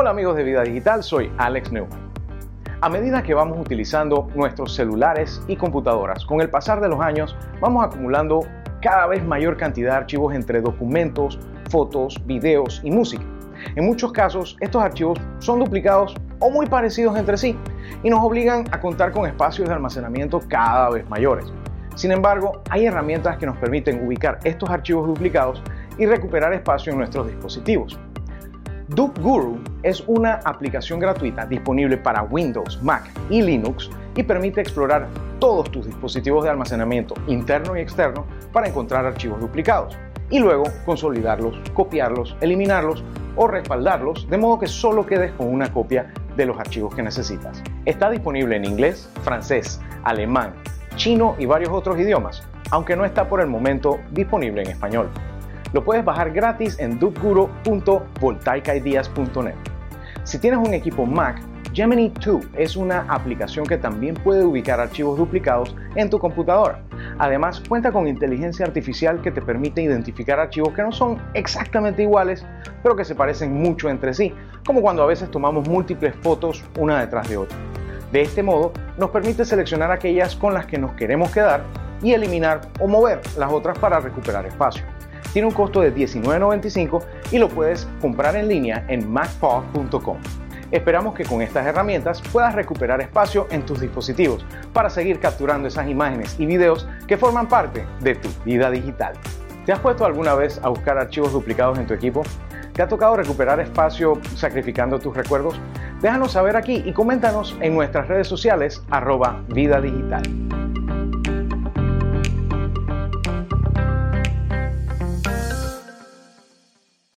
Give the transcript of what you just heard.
Hola amigos de Vida Digital, soy Alex Newman. A medida que vamos utilizando nuestros celulares y computadoras, con el pasar de los años vamos acumulando cada vez mayor cantidad de archivos entre documentos, fotos, videos y música. En muchos casos, estos archivos son duplicados o muy parecidos entre sí y nos obligan a contar con espacios de almacenamiento cada vez mayores. Sin embargo, hay herramientas que nos permiten ubicar estos archivos duplicados y recuperar espacio en nuestros dispositivos. DukeGuru es una aplicación gratuita disponible para Windows, Mac y Linux y permite explorar todos tus dispositivos de almacenamiento interno y externo para encontrar archivos duplicados y luego consolidarlos, copiarlos, eliminarlos o respaldarlos de modo que solo quedes con una copia de los archivos que necesitas. Está disponible en inglés, francés, alemán, chino y varios otros idiomas, aunque no está por el momento disponible en español. Lo puedes bajar gratis en dupguru.voltaicaideas.net. Si tienes un equipo Mac, Gemini 2 es una aplicación que también puede ubicar archivos duplicados en tu computadora. Además, cuenta con inteligencia artificial que te permite identificar archivos que no son exactamente iguales, pero que se parecen mucho entre sí, como cuando a veces tomamos múltiples fotos una detrás de otra. De este modo, nos permite seleccionar aquellas con las que nos queremos quedar y eliminar o mover las otras para recuperar espacio tiene un costo de $19.95 y lo puedes comprar en línea en macpaw.com. Esperamos que con estas herramientas puedas recuperar espacio en tus dispositivos para seguir capturando esas imágenes y videos que forman parte de tu vida digital. ¿Te has puesto alguna vez a buscar archivos duplicados en tu equipo? ¿Te ha tocado recuperar espacio sacrificando tus recuerdos? Déjanos saber aquí y coméntanos en nuestras redes sociales arroba vida digital.